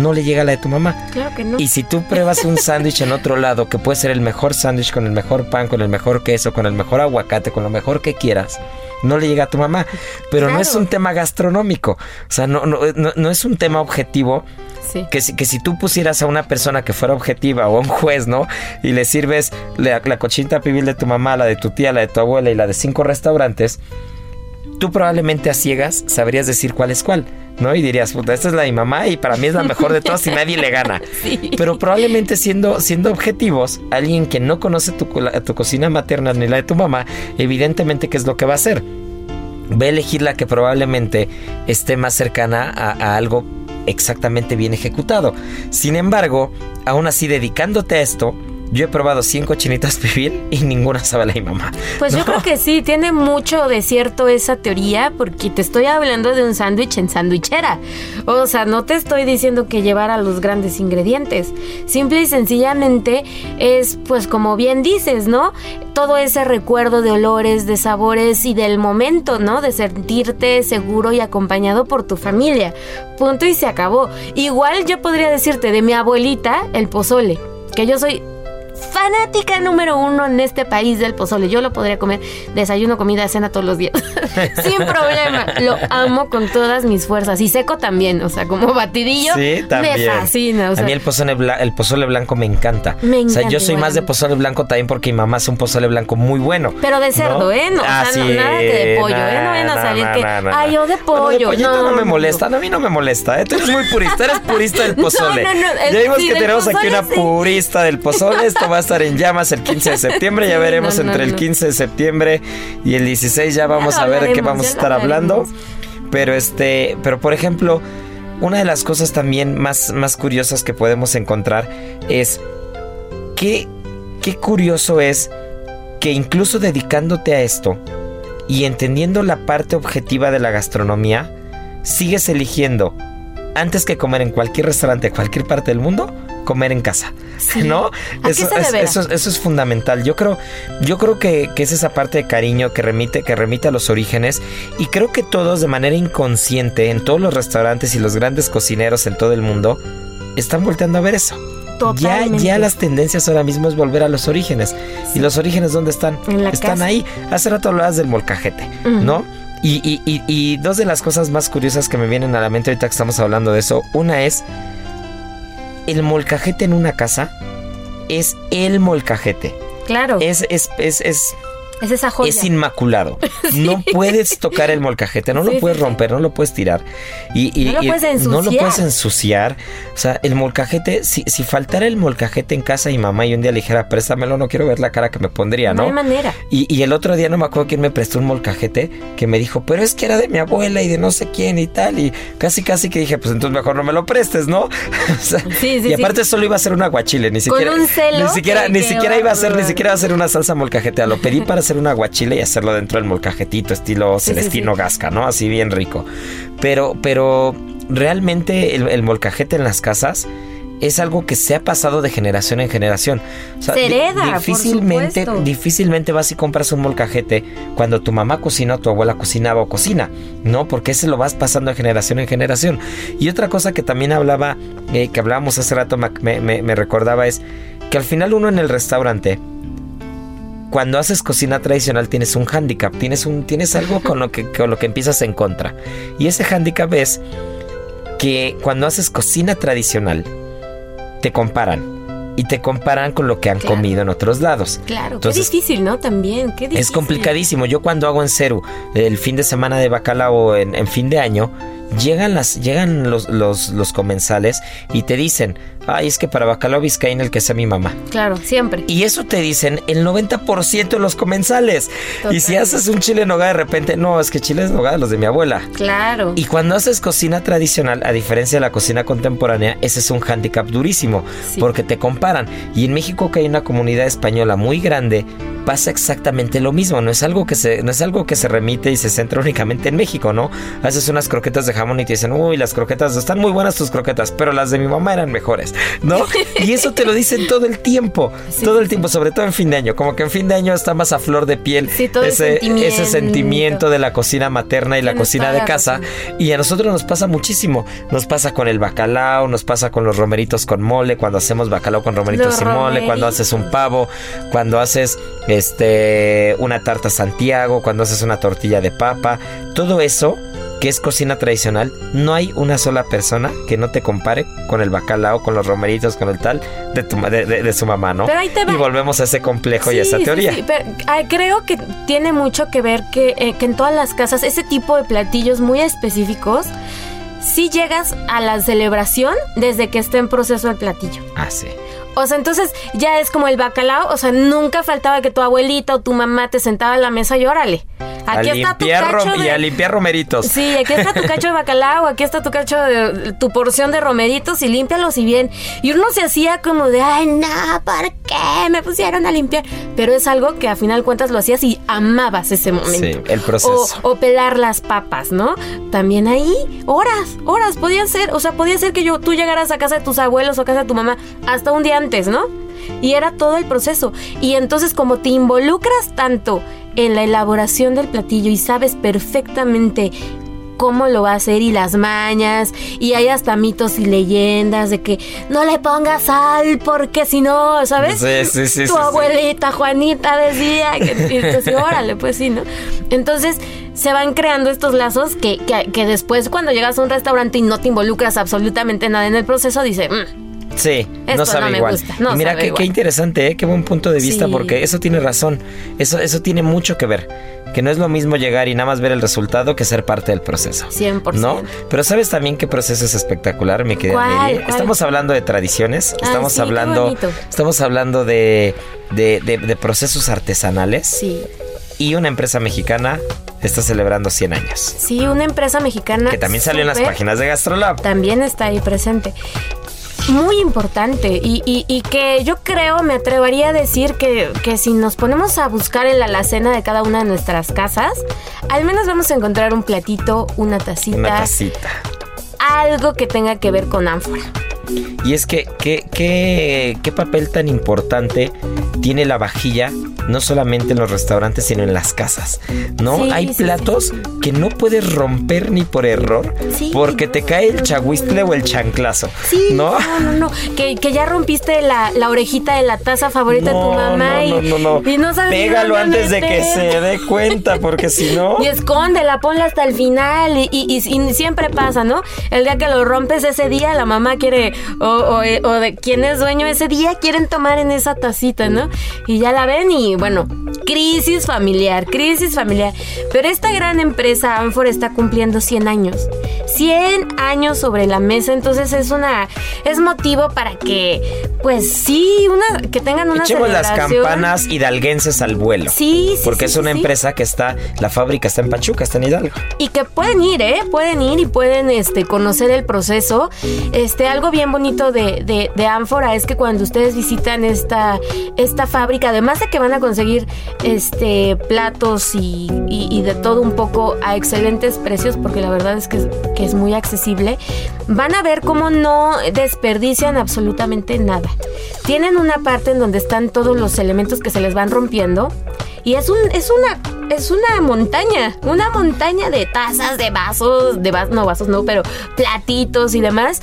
no le llega a la de tu mamá. Claro que no. Y si tú pruebas un sándwich en otro lado, que puede ser el mejor sándwich con el mejor pan, con el mejor queso, con el mejor aguacate, con lo mejor que quieras, no le llega a tu mamá. Pero no es un tema gastronómico. O sea, no, no, no, no es un tema objetivo. Sí. Que si, que si tú pusieras a una persona que fuera objetiva o a un juez, ¿no? Y le sirves la, la cochinita pibil de tu mamá, la de tu tía, la de tu abuela y la de cinco restaurantes, tú probablemente a ciegas sabrías decir cuál es cuál, ¿no? Y dirías, puta, esta es la de mi mamá y para mí es la mejor de todas y nadie le gana. Pero probablemente siendo, siendo objetivos, alguien que no conoce tu, tu cocina materna ni la de tu mamá, evidentemente, ¿qué es lo que va a hacer? Va a elegir la que probablemente esté más cercana a, a algo exactamente bien ejecutado. Sin embargo, aún así dedicándote a esto, yo he probado 100 cochinitas pibil y ninguna sabe a la de mi mamá. Pues yo creo que sí, tiene mucho de cierto esa teoría, porque te estoy hablando de un sándwich en sandwichera. O sea, no te estoy diciendo que llevara los grandes ingredientes. Simple y sencillamente es, pues como bien dices, ¿no? Todo ese recuerdo de olores, de sabores y del momento, ¿no? De sentirte seguro y acompañado por tu familia. Punto y se acabó. Igual yo podría decirte de mi abuelita, el pozole, que yo soy fanática número uno en este país del pozole. Yo lo podría comer desayuno, comida, cena todos los días. Sin problema. Lo amo con todas mis fuerzas. Y seco también. O sea, como batidillo. Sí, también. Me fascina. O sea, a mí el pozole, el pozole blanco me encanta. Me O sea, encanta yo soy más de pozole blanco también porque mi mamá hace un pozole blanco muy bueno. Pero de cerdo, ¿no? ¿eh? No, o sea, no- nada que de pollo, ¿eh? No vayan a salir na, que, na, "Ay, na". yo de pollo". pollito no, No, me no, molesta, a mí no me molesta, ¿eh? Tú eres muy purista, eres purista del No, pozole. no, no, el- ya vimos sí, que tenemos aquí una sí. purista del pozole, esto va a estar en llamas el 15 de septiembre, ya Sí, veremos no, no, entre el no. 15 de septiembre y el 16 ya vamos a ver de qué vamos a estar hablando. Pero este, pero por ejemplo, una de las cosas también más, más curiosas que podemos encontrar es qué, qué curioso es que incluso dedicándote a esto y entendiendo la parte objetiva de la gastronomía, sigues eligiendo, antes que comer en cualquier restaurante de cualquier parte del mundo, comer en casa. Sí. ¿No? ¿A qué Eso, es, deberá? eso, es- eso es fundamental. Yo creo, yo creo que, que es esa parte de cariño que remite, que remite a los orígenes. Y creo que todos de manera inconsciente, en todos los restaurantes y los grandes cocineros en todo el mundo, están volteando a ver eso. Ya, ya las tendencias ahora mismo es volver a los orígenes. ¿Y los orígenes dónde están? En la están casa. ahí. Hace rato hablabas del molcajete. ¿no? Y, y- y- y dos de las cosas más curiosas que me vienen a la mente ahorita que estamos hablando de eso, una es el molcajete en una casa es el molcajete. Claro. Es, es, es, es, es esa joya. es inmaculado. No puedes tocar el molcajete, no Sí, lo puedes romper, no lo puedes tirar. Y, y- No lo y puedes no lo ensuciar. puedes ensuciar. O sea, el molcajete, si, si faltara el molcajete en casa y mamá y un día le dijera, préstamelo, no quiero ver la cara que me pondría, no ¿no? hay manera. Y, y el otro día no me acuerdo quién me prestó un molcajete que me dijo, pero es que era de mi abuela y de no sé quién y tal. Y casi, casi que dije, pues entonces mejor no me lo prestes, ¿no? O sea, Sí, sí, y aparte sí. solo iba a ser un aguachile, ni Con siquiera. un celo ni siquiera, que- ni que siquiera iba a ser, ni siquiera iba a ser una salsa molcajetea. Lo pedí para hacer un aguachile y hacerlo dentro del molcajetito, estilo Sí, Celestino sí. Gasca, ¿no? Así bien rico. Pero, pero realmente el, el molcajete en las casas. Es algo que se ha pasado de generación en generación. O sea, Se di- hereda, por difícilmente, difícilmente vas y compras un molcajete cuando tu mamá cocina o tu abuela cocinaba o cocina, ¿no? Porque ese lo vas pasando de generación en generación. Y otra cosa que también hablaba, eh, que hablábamos hace rato, me, me- me recordaba es que al final uno en el restaurante, cuando haces cocina tradicional tienes un hándicap, tienes, un, tienes algo con lo, que, con lo que empiezas en contra. Y ese hándicap es que cuando haces cocina tradicional, te comparan. Y te comparan con lo que han Claro. comido en otros lados. Claro, Entonces, qué difícil, ¿no? También, qué difícil. es complicadísimo. Yo cuando hago en Ceru el fin de semana de bacalao en, en fin de año, llegan las llegan los, los, los comensales y te dicen, ay, es que para bacalao vizcaíno el que sea mi mamá. Claro, siempre. Y eso te dicen el 90% de los comensales. Y si haces un chile en nogada de repente, no, es que chile en nogada los de mi abuela. Claro. Y cuando haces cocina tradicional, a diferencia de la cocina contemporánea, ese es un hándicap durísimo, Sí. porque te comparan. Y en México que hay una comunidad española muy grande, pasa exactamente lo mismo. No es algo que se, no es algo que se remite y se centra únicamente en México, ¿no? Haces unas croquetas de jamón y te dicen, uy, las croquetas están muy buenas tus croquetas, pero las de mi mamá eran mejores. ¿No? Y eso te lo dicen todo el tiempo, todo el tiempo, sobre todo en fin de año, como que en fin de año está más a flor de piel Sí, todo el ese, sentimiento. ese sentimiento de la cocina materna y la cocina de casa. Y a nosotros nos pasa muchísimo. Nos pasa con el bacalao, nos pasa con los romeritos con mole, cuando hacemos bacalao con romeritos Los y mole, cuando haces un pavo, cuando haces este una tarta Santiago, cuando haces una tortilla de papa, todo eso que es cocina tradicional, no hay una sola persona que no te compare con el bacalao, con los romeritos, con el tal de, tu, de, de- de su mamá, ¿no? Pero ahí te va. Y volvemos a ese complejo y a esa Sí, sí, teoría. sí, pero, ah, creo que tiene mucho que ver que, eh, que en todas las casas ese tipo de platillos muy específicos, sí llegas a la celebración desde que está en proceso el platillo. Ah, sí. O sea, entonces ya es como el bacalao, o sea, nunca faltaba que tu abuelita o tu mamá te sentaba a la mesa y órale. Aquí a está tu cacho rom- y de- a limpiar romeritos. Sí, aquí está tu cacho de bacalao, aquí está tu cacho de tu porción de romeritos y límpialos y bien. Y uno se hacía como de, ay, no, ¿por qué me pusieron a limpiar? Pero es algo que a final cuentas lo hacías y amabas ese momento. Sí, el proceso. O, o pelar las papas, ¿no? También ahí, horas, horas, podía ser, o sea, podía ser que yo, tú llegaras a casa de tus abuelos o a casa de tu mamá hasta un día antes, ¿no? Y era todo el proceso. Y entonces como te involucras tanto en la elaboración del platillo y sabes perfectamente cómo lo va a hacer y las mañas y hay hasta mitos y leyendas de que no le pongas sal porque si no, ¿sabes? Sí, sí, sí, Tu abuelita Juanita decía que así, órale, pues sí, ¿no? Entonces se van creando estos lazos que, que, que después cuando llegas a un restaurante y no te involucras absolutamente nada en el proceso, dice, "Mm, Sí, Esto no sabe no me igual. gusta, no mira sabe qué, igual. qué interesante, ¿eh? qué buen punto de vista, Sí. porque eso tiene razón. Eso, eso tiene mucho que ver. Que no es lo mismo llegar y nada más ver el resultado que ser parte del proceso. 100%. ¿No? Pero ¿sabes también qué proceso es espectacular, mi querida. Mary? Estamos hablando de tradiciones, Ah, estamos sí, hablando, estamos hablando de, de, de- de procesos artesanales Sí. y una empresa mexicana está celebrando 100 años. Sí, una empresa mexicana. Que también salió en las páginas de Gastrolab. También está ahí presente. Muy importante y, y- y que yo creo, me atrevería a decir que, que si nos ponemos a buscar en la alacena de cada una de nuestras casas, al menos vamos a encontrar un platito, una tacita, Una tacita. algo que tenga que ver con ánfora. Y es que, ¿qué, qué, qué papel tan importante tiene la vajilla, no solamente en los restaurantes, sino en las casas? ¿No? Sí, Hay sí, platos que no puedes romper ni por error porque no, te cae el no, chahuistle o el chanclazo. ¿No? no, no, no. Que, que ya rompiste la, la orejita de la taza favorita de tu mamá no, y, no, y no sabes Pégalo antes de que se dé cuenta, porque si no. Y escóndela, ponla hasta el final. Y- y siempre pasa, ¿no? El día que lo rompes ese día, la mamá quiere, o, o- o de quien es dueño ese día, quieren tomar en esa tacita, ¿no? Y ya la ven y bueno, crisis familiar, crisis familiar. Pero esta gran empresa, Anfor, está cumpliendo 100 años. 100 años sobre la mesa, entonces es una, es motivo para que, pues sí, una, que tengan una Echemos las campanas hidalguenses al vuelo. Sí, sí, Porque sí, es una sí, sí. empresa que está, la fábrica está en Pachuca, está en Hidalgo. y que pueden ir, ¿eh? Pueden ir y pueden este, conocer el proceso. Este, algo bien bonito de, de, de Ánfora es que cuando ustedes visitan esta, esta fábrica, además de que van a conseguir este, platos y, de todo un poco a excelentes precios, porque la verdad es que, es- muy accesible, van a ver cómo no desperdician absolutamente nada. Tienen una parte en donde están todos los elementos que se les van rompiendo. Y es un, es una, es una montaña, una montaña de tazas, de vasos, de vasos, no vasos, no, pero platitos y demás.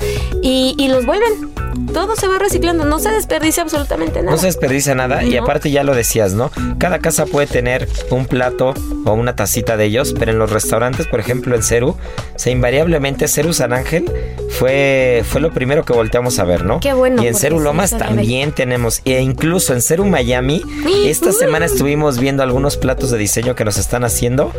Los vuelven. Todo se va reciclando, no se desperdicia absolutamente nada. No se desperdicia nada y aparte ya lo decías, ¿no? Cada casa puede tener un plato o una tacita de ellos, pero en los restaurantes, por ejemplo en Ceru, se invariablemente Ceru San Ángel fue, fue lo primero que volteamos a ver, ¿no? Qué bueno, Y en Ceru Lomas también tenemos, e incluso en Ceru Miami, esta Uh. semana estuvimos viendo algunos platos de diseño que nos están haciendo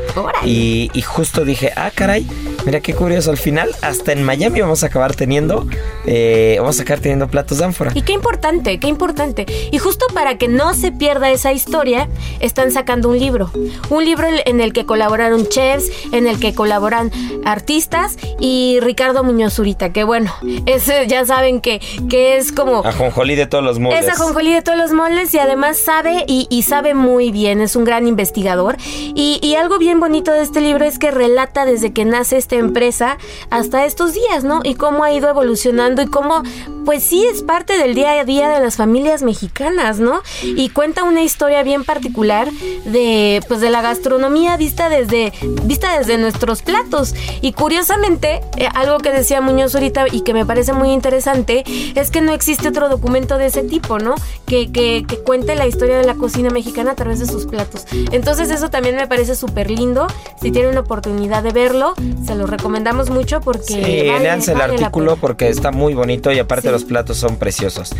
y, y justo dije, ah, caray, mira qué curioso, al final hasta en Miami vamos a acabar teniendo, eh, vamos a acabar teniendo platos de ánfora. Y qué importante, qué importante. Y justo para que no se pierda esa historia, están sacando un libro. Un libro en el que colaboraron chefs, en el que colaboran artistas y Ricardo Muñoz Zurita, que bueno, ese ya saben que, que es como... Ajonjolí de todos los moldes. Es ajonjolí de todos los moles y además sabe y, y sabe muy bien, es un gran investigador. Y, y algo bien bonito de este libro es que relata desde que nace este empresa hasta estos días, ¿no? Y cómo ha ido evolucionando y cómo, pues sí, es parte del día a día de las familias mexicanas, ¿no? Y cuenta una historia bien particular de, pues, de la gastronomía vista desde, vista desde nuestros platos. Y curiosamente, eh, algo que decía Muñoz ahorita y que me parece muy interesante es que no existe otro documento de ese tipo, ¿no? Que, que, que cuente la historia de la cocina mexicana a través de sus platos. Entonces eso también me parece súper lindo. Si tienen oportunidad de verlo, se lo recomendamos mucho porque... Sí, vale- leanse el vale artículo porque está muy bonito y aparte Sí. los platos son preciosos.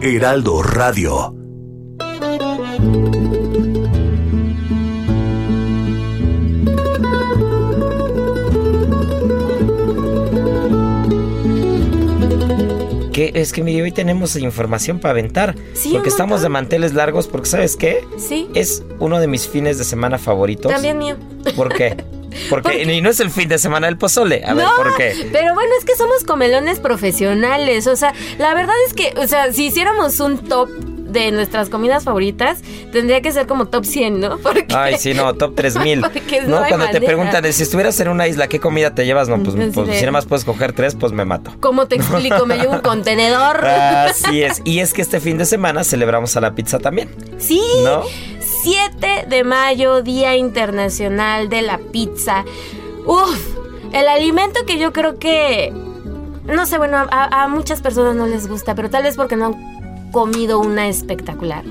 Heraldo Radio. Que es que mire, hoy tenemos información para aventar. Sí, porque estamos de manteles largos, porque ¿sabes qué? Sí, Es uno de mis fines de semana favoritos. también mío. ¿Por qué? Porque Porque- y no es el fin de semana del pozole. A ver, ¿por qué? pero bueno, es que somos comelones profesionales. O sea, la verdad es que, o sea, si hiciéramos un top de nuestras comidas favoritas, tendría que ser como top 100, ¿no? Porque Ay, sí, no, top 3000. Porque no, no cuando te preguntan, si estuvieras en una isla, ¿qué comida te llevas? No, pues, pues, si nada más puedes coger tres, pues me mato. ¿Cómo te explico? Me llevo un contenedor. Así es. Y es que este fin de semana celebramos a la pizza también. Sí. ¿No? 7 de mayo, Día Internacional de la Pizza. Uf, el alimento que yo creo que, no sé, bueno, a, a muchas personas no les gusta, pero tal vez porque no han comido una espectacular.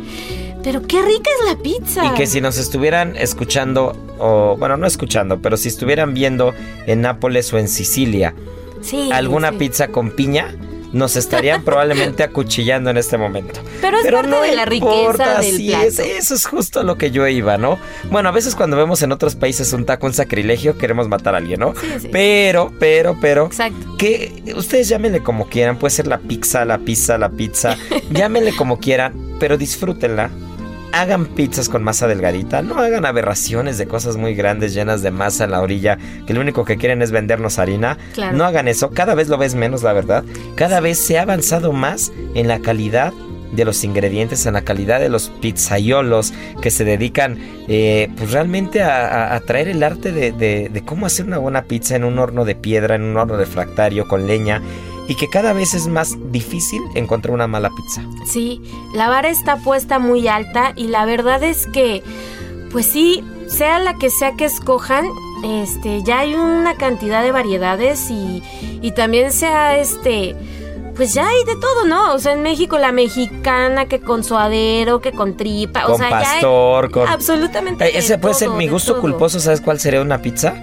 Pero qué rica es la pizza. Y que si nos estuvieran escuchando, o bueno, no escuchando, pero si estuvieran viendo en Nápoles o en Sicilia Sí, alguna sí. pizza con piña, nos estarían probablemente acuchillando en este momento. Pero es parte de la riqueza del sí, plato. es- eso es justo lo que yo iba, ¿no? Bueno, a veces cuando vemos en otros países un taco, un sacrilegio, queremos matar a alguien, ¿no? Sí, sí. Pero, pero, pero, Exacto. que ustedes llámenle como quieran, puede ser la pizza, la pizza, la pizza, llámenle como quieran, pero disfrútenla. Hagan pizzas con masa delgadita, no hagan aberraciones de cosas muy grandes llenas de masa en la orilla, que lo único que quieren es vendernos harina. Claro. No hagan eso, cada vez lo ves menos, la verdad. Cada vez se ha avanzado más en la calidad de los ingredientes, en la calidad de los pizzaiolos que se dedican eh, pues realmente a, a- a traer el arte de, de- de cómo hacer una buena pizza en un horno de piedra, en un horno refractario con leña y que cada vez es más difícil encontrar una mala pizza. Sí, la vara está puesta muy alta y la verdad es que, pues sí, sea la que sea que escojan, este, ya hay una cantidad de variedades y, y también sea este, pues ya hay de todo, ¿no? O sea, en México la mexicana que con suadero, que con tripa, o Con sea, ya hay pastor, con... absolutamente. Eh, Ese de puede ser mi gusto culposo, ¿sabes cuál sería una pizza?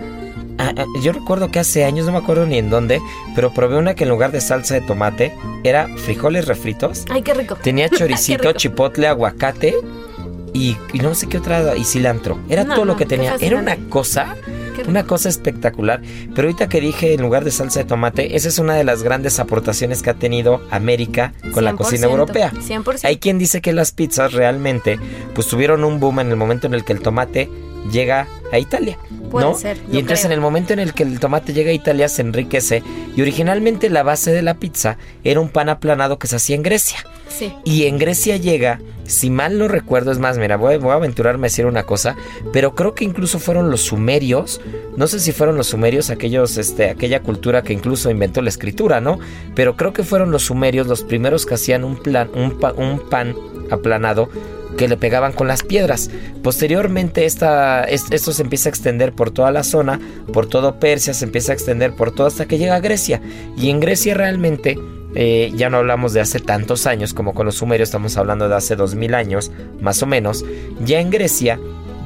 Ah, ah, yo recuerdo que hace años, no me acuerdo ni en dónde, pero probé una que en lugar de salsa de tomate era frijoles refritos, Ay, qué rico. tenía choricito, rico. chipotle, aguacate y, y no sé qué otra, y cilantro. Era No, todo lo que tenía. Era una cosa, una cosa espectacular. Pero ahorita que dije en lugar de salsa de tomate, esa es una de las grandes aportaciones que ha tenido América con la cocina 100%, europea. 100%. Hay quien dice que las pizzas realmente pues tuvieron un boom en el momento en el que el tomate llega a Italia. Puede ¿no? ser, y entonces creo. en el momento en el que el tomate llega a Italia se enriquece y originalmente la base de la pizza era un pan aplanado que se hacía en Grecia. Y en Grecia llega, si mal no recuerdo, es más, mira, voy, a aventurarme a decir una cosa, pero creo que incluso fueron los sumerios, no sé si fueron los sumerios, aquellos, este, aquella cultura que incluso inventó la escritura, ¿no? Pero creo que fueron los sumerios los primeros que hacían un, plan, un, un pan aplanado que le pegaban con las piedras. Posteriormente esta, es- esto se empieza a extender por toda la zona, por todo Persia, se empieza a extender por todo hasta que llega a Grecia. Y en Grecia realmente eh, ya no hablamos de hace tantos años como con los sumerios, estamos hablando de hace 2000 años, más o menos. Ya en Grecia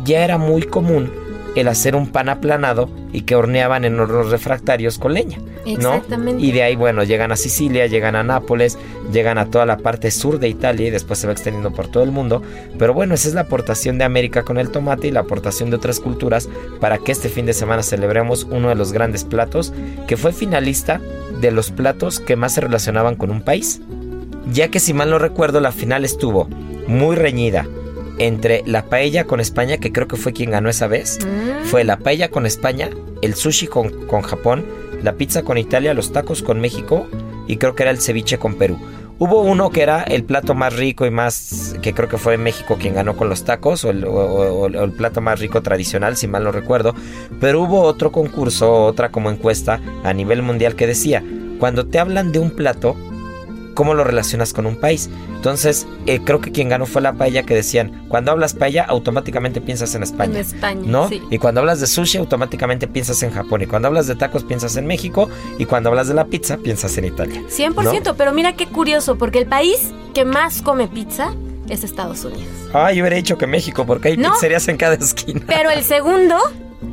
ya era muy común el hacer un pan aplanado y que horneaban en hornos refractarios con leña. ¿no? Exactamente. Y de ahí, bueno, llegan a Sicilia, llegan a Nápoles, llegan a toda la parte sur de Italia y después se va extendiendo por todo el mundo. Pero bueno, esa es la aportación de América con el tomate y la aportación de otras culturas para que este fin de semana celebremos uno de los grandes platos que fue finalista de los platos que más se relacionaban con un país. Ya que si mal no recuerdo, la final estuvo muy reñida entre la paella con España, que creo que fue quien ganó esa vez. Mm. Fue la paella con España, el sushi con, con Japón, la pizza con Italia, los tacos con México y creo que era el ceviche con Perú. Hubo uno que era el plato más rico y más, que creo que fue México quien ganó con los tacos, o el, o- o- o el plato más rico tradicional, si mal no recuerdo. Pero hubo otro concurso, otra como encuesta a nivel mundial que decía, cuando te hablan de un plato, ¿cómo lo relacionas con un país? Entonces, eh, creo que quien ganó fue la paella que decían, cuando hablas paella, automáticamente piensas en España. En España, ¿No? sí. Y cuando hablas de sushi, automáticamente piensas en Japón. Y cuando hablas de tacos, piensas en México. Y cuando hablas de la pizza, piensas en Italia. 100%, pero mira qué curioso, porque el país que más come pizza es Estados Unidos. Ah, yo hubiera dicho que México, porque hay No. pizzerías en cada esquina. Pero el segundo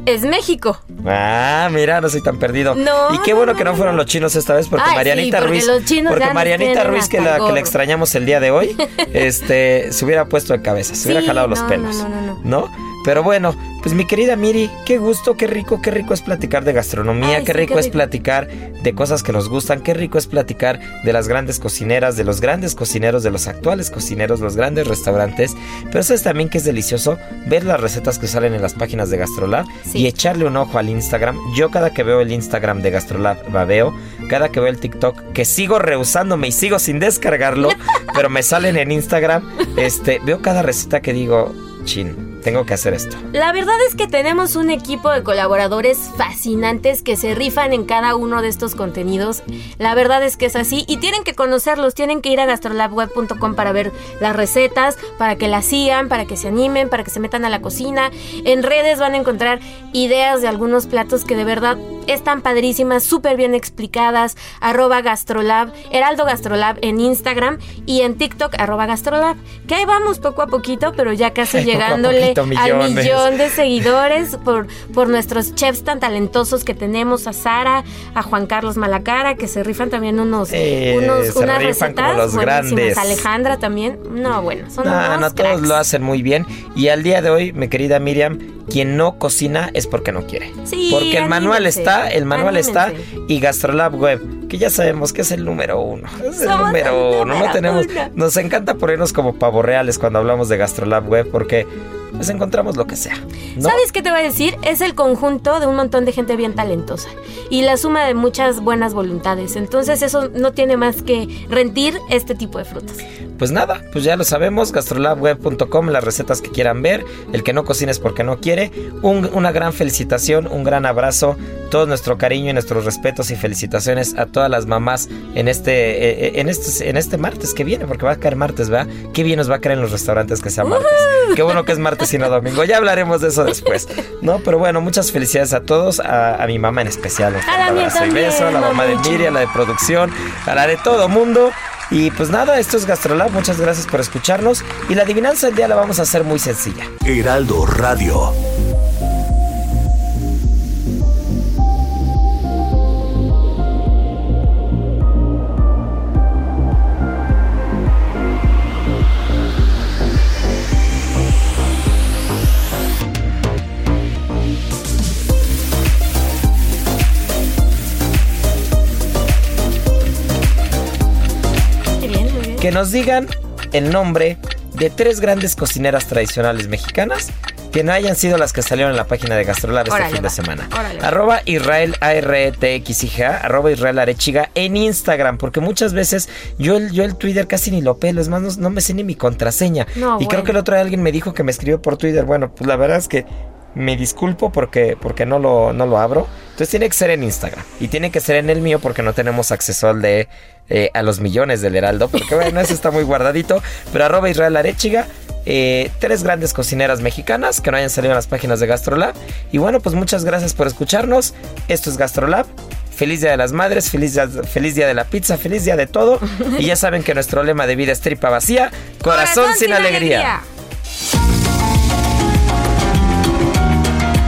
es México. Ah, mira, no soy tan perdido. No, y qué no, bueno no, que no fueron los chinos esta vez, porque Ay, Marianita sí, porque Ruiz. los chinos porque Marianita Ruiz, que la, que la extrañamos el día de hoy, este, se hubiera puesto de cabeza, se hubiera jalado los pelos. no, no, no, ¿No? Pero bueno, pues mi querida Miri, qué gusto, qué rico, qué rico es platicar de gastronomía, Ay, qué sí, rico qué es platicar de cosas que nos gustan, qué rico es platicar de las grandes cocineras, de los grandes cocineros, de los actuales cocineros, los grandes restaurantes. Pero sabes también que es delicioso ver las recetas que salen en las páginas de Gastrolab Sí. y echarle un ojo al Instagram. Yo cada que veo el Instagram de Gastrolab babeo, cada que veo el TikTok, que sigo rehusándome y sigo sin descargarlo, pero me salen en Instagram, este, veo cada receta que digo, chin, tengo que hacer esto. La verdad es que tenemos un equipo de colaboradores fascinantes que se rifan en cada uno de estos contenidos. La verdad es que es así y tienen que conocerlos, tienen que ir a gastrolabweb.com para ver las recetas, para que las sigan, para que se animen, para que se metan a la cocina. En redes van a encontrar ideas de algunos platos que de verdad están padrísimas, súper bien explicadas. Arroba gastrolab, Heraldo Gastrolab en Instagram y en TikTok arroba gastrolab. Que ahí vamos poco a poquito, pero ya casi Ay, poco al millón de seguidores por, por nuestros chefs tan talentosos que tenemos, a Sara, a Juan Carlos Malacara, que se rifan también unos, Eh, unos se unas rifan como recetas los grandes. Alejandra también. No, bueno, son No, unos no, todos cracks. lo hacen muy bien. Y al día de hoy, mi querida Miriam, quien no cocina es porque no quiere. Sí, porque el manual anímense, está, el manual está y Gastrolab Web, que ya sabemos que es el número uno. Es el Somos número el uno. No tenemos, uno. nos encanta ponernos como pavo reales cuando hablamos de Gastrolab Web porque pues encontramos lo que sea. ¿Sabes qué te voy a decir? Es el conjunto de un montón de gente bien talentosa y la suma de muchas buenas voluntades. Entonces eso no tiene más que rendir este tipo de frutos. Pues nada, pues ya lo sabemos, gastrolabweb.com, las recetas que quieran ver, el que no cocina es porque no quiere, Un- una gran felicitación, un gran abrazo, todo nuestro cariño y nuestros respetos y felicitaciones a todas las mamás en este, eh, eh, en este, en este martes que viene, porque va a caer martes, ¿verdad? Qué bien nos va a caer en los restaurantes que sea martes. Qué bueno que es martes y no domingo, ya hablaremos de eso después, ¿no? Pero bueno, muchas felicidades a todos, a, a mi mamá en especial. Un abrazo y beso, a la mamá de. Miriam, a la de producción, a la de todo mundo. Y pues nada, esto es Gastrolab, muchas gracias por escucharnos. Y la adivinanza del día la vamos a hacer muy sencilla. Heraldo Radio. Que nos digan el nombre de tres grandes cocineras tradicionales mexicanas que no hayan sido las que salieron en la página de Gastrolab este fin de semana. Órale. Arroba Israel A-R-E-T-X-I-G-A, arroba Israel Arechiga en Instagram, porque muchas veces yo el, yo el Twitter casi ni lo pelo, es más, no, no me sé ni mi contraseña. No, y creo que el otro día alguien me dijo que me escribió por Twitter. Bueno, pues la verdad es que me disculpo porque, porque no, lo, no lo abro. Entonces tiene que ser en Instagram. Y tiene que ser en el mío porque no tenemos acceso al de eh, a los millones del Heraldo. Porque bueno, eso está muy guardadito. Pero arroba Israel Arechiga. eh, tres grandes cocineras mexicanas que no hayan salido en las páginas de Gastrolab. Y bueno, pues muchas gracias por escucharnos. Esto es Gastrolab. Feliz Día de las Madres, feliz día, feliz día de la pizza, feliz día de todo. Y ya saben que nuestro lema de vida es tripa vacía, corazón, sin, alegría.